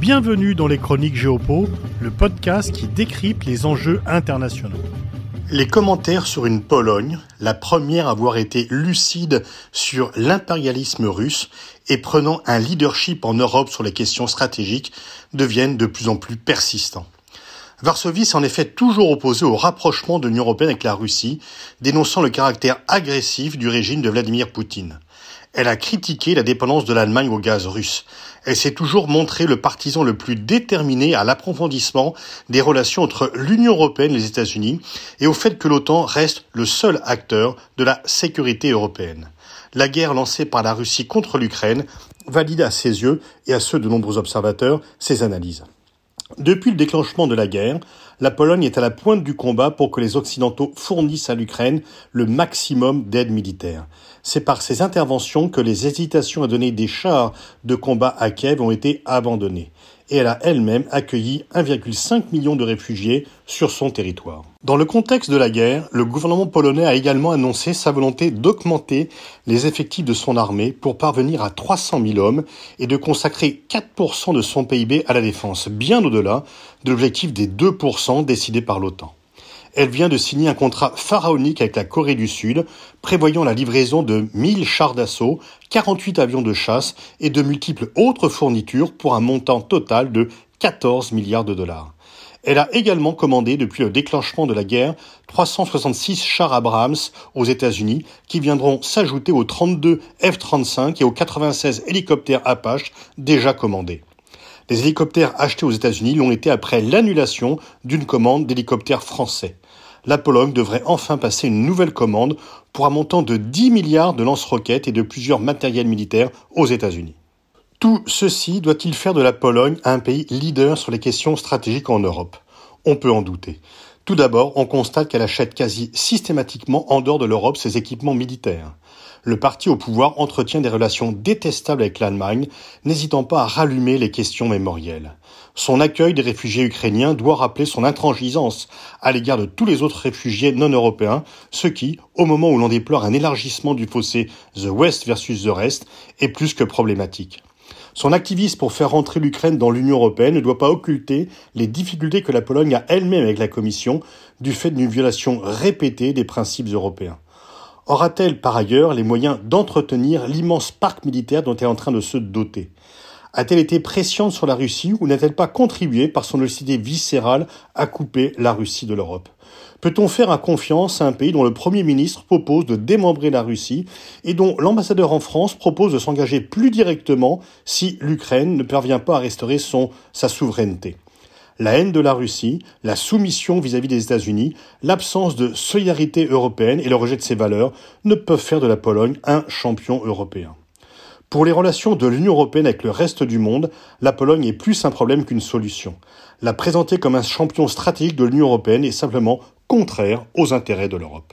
Bienvenue dans les Chroniques Géopo, le podcast qui décrypte les enjeux internationaux. Les commentaires sur une Pologne, la première à avoir été lucide sur l'impérialisme russe et prenant un leadership en Europe sur les questions stratégiques, deviennent de plus en plus persistants. Varsovie s'est en effet toujours opposé au rapprochement de l'Union européenne avec la Russie, dénonçant le caractère agressif du régime de Vladimir Poutine. Elle a critiqué la dépendance de l'Allemagne au gaz russe. Elle s'est toujours montrée le partisan le plus déterminé à l'approfondissement des relations entre l'Union européenne et les États-Unis et au fait que l'OTAN reste le seul acteur de la sécurité européenne. La guerre lancée par la Russie contre l'Ukraine valide à ses yeux et à ceux de nombreux observateurs ces analyses. Depuis le déclenchement de la guerre, la Pologne est à la pointe du combat pour que les Occidentaux fournissent à l'Ukraine le maximum d'aide militaire. C'est par ces interventions que les hésitations à donner des chars de combat à Kiev ont été abandonnées et elle a elle-même accueilli 1,5 million de réfugiés sur son territoire. Dans le contexte de la guerre, le gouvernement polonais a également annoncé sa volonté d'augmenter les effectifs de son armée pour parvenir à 300 000 hommes et de consacrer 4% de son PIB à la défense, bien au-delà de l'objectif des 2% décidé par l'OTAN elle vient de signer un contrat pharaonique avec la Corée du Sud, prévoyant la livraison de 1000 chars d'assaut, 48 avions de chasse et de multiples autres fournitures pour un montant total de 14 milliards de dollars. Elle a également commandé, depuis le déclenchement de la guerre, 366 chars Abrams aux États-Unis, qui viendront s'ajouter aux 32 F-35 et aux 96 hélicoptères Apache déjà commandés. Les hélicoptères achetés aux États-Unis l'ont été après l'annulation d'une commande d'hélicoptères français. La Pologne devrait enfin passer une nouvelle commande pour un montant de 10 milliards de lance-roquettes et de plusieurs matériels militaires aux États-Unis. Tout ceci doit-il faire de la Pologne un pays leader sur les questions stratégiques en Europe? On peut en douter. Tout d'abord, on constate qu'elle achète quasi systématiquement en dehors de l'Europe ses équipements militaires le parti au pouvoir entretient des relations détestables avec l'Allemagne, n'hésitant pas à rallumer les questions mémorielles. Son accueil des réfugiés ukrainiens doit rappeler son intransigeance à l'égard de tous les autres réfugiés non européens, ce qui, au moment où l'on déplore un élargissement du fossé The West versus the Rest, est plus que problématique. Son activisme pour faire rentrer l'Ukraine dans l'Union européenne ne doit pas occulter les difficultés que la Pologne a elle-même avec la Commission du fait d'une violation répétée des principes européens. Aura-t-elle par ailleurs les moyens d'entretenir l'immense parc militaire dont elle est en train de se doter? A-t-elle été pressionne sur la Russie ou n'a-t-elle pas contribué par son hostilité viscérale à couper la Russie de l'Europe? Peut-on faire confiance à un pays dont le Premier ministre propose de démembrer la Russie et dont l'ambassadeur en France propose de s'engager plus directement si l'Ukraine ne parvient pas à restaurer son, sa souveraineté? La haine de la Russie, la soumission vis-à-vis des États-Unis, l'absence de solidarité européenne et le rejet de ses valeurs ne peuvent faire de la Pologne un champion européen. Pour les relations de l'Union européenne avec le reste du monde, la Pologne est plus un problème qu'une solution. La présenter comme un champion stratégique de l'Union européenne est simplement contraire aux intérêts de l'Europe.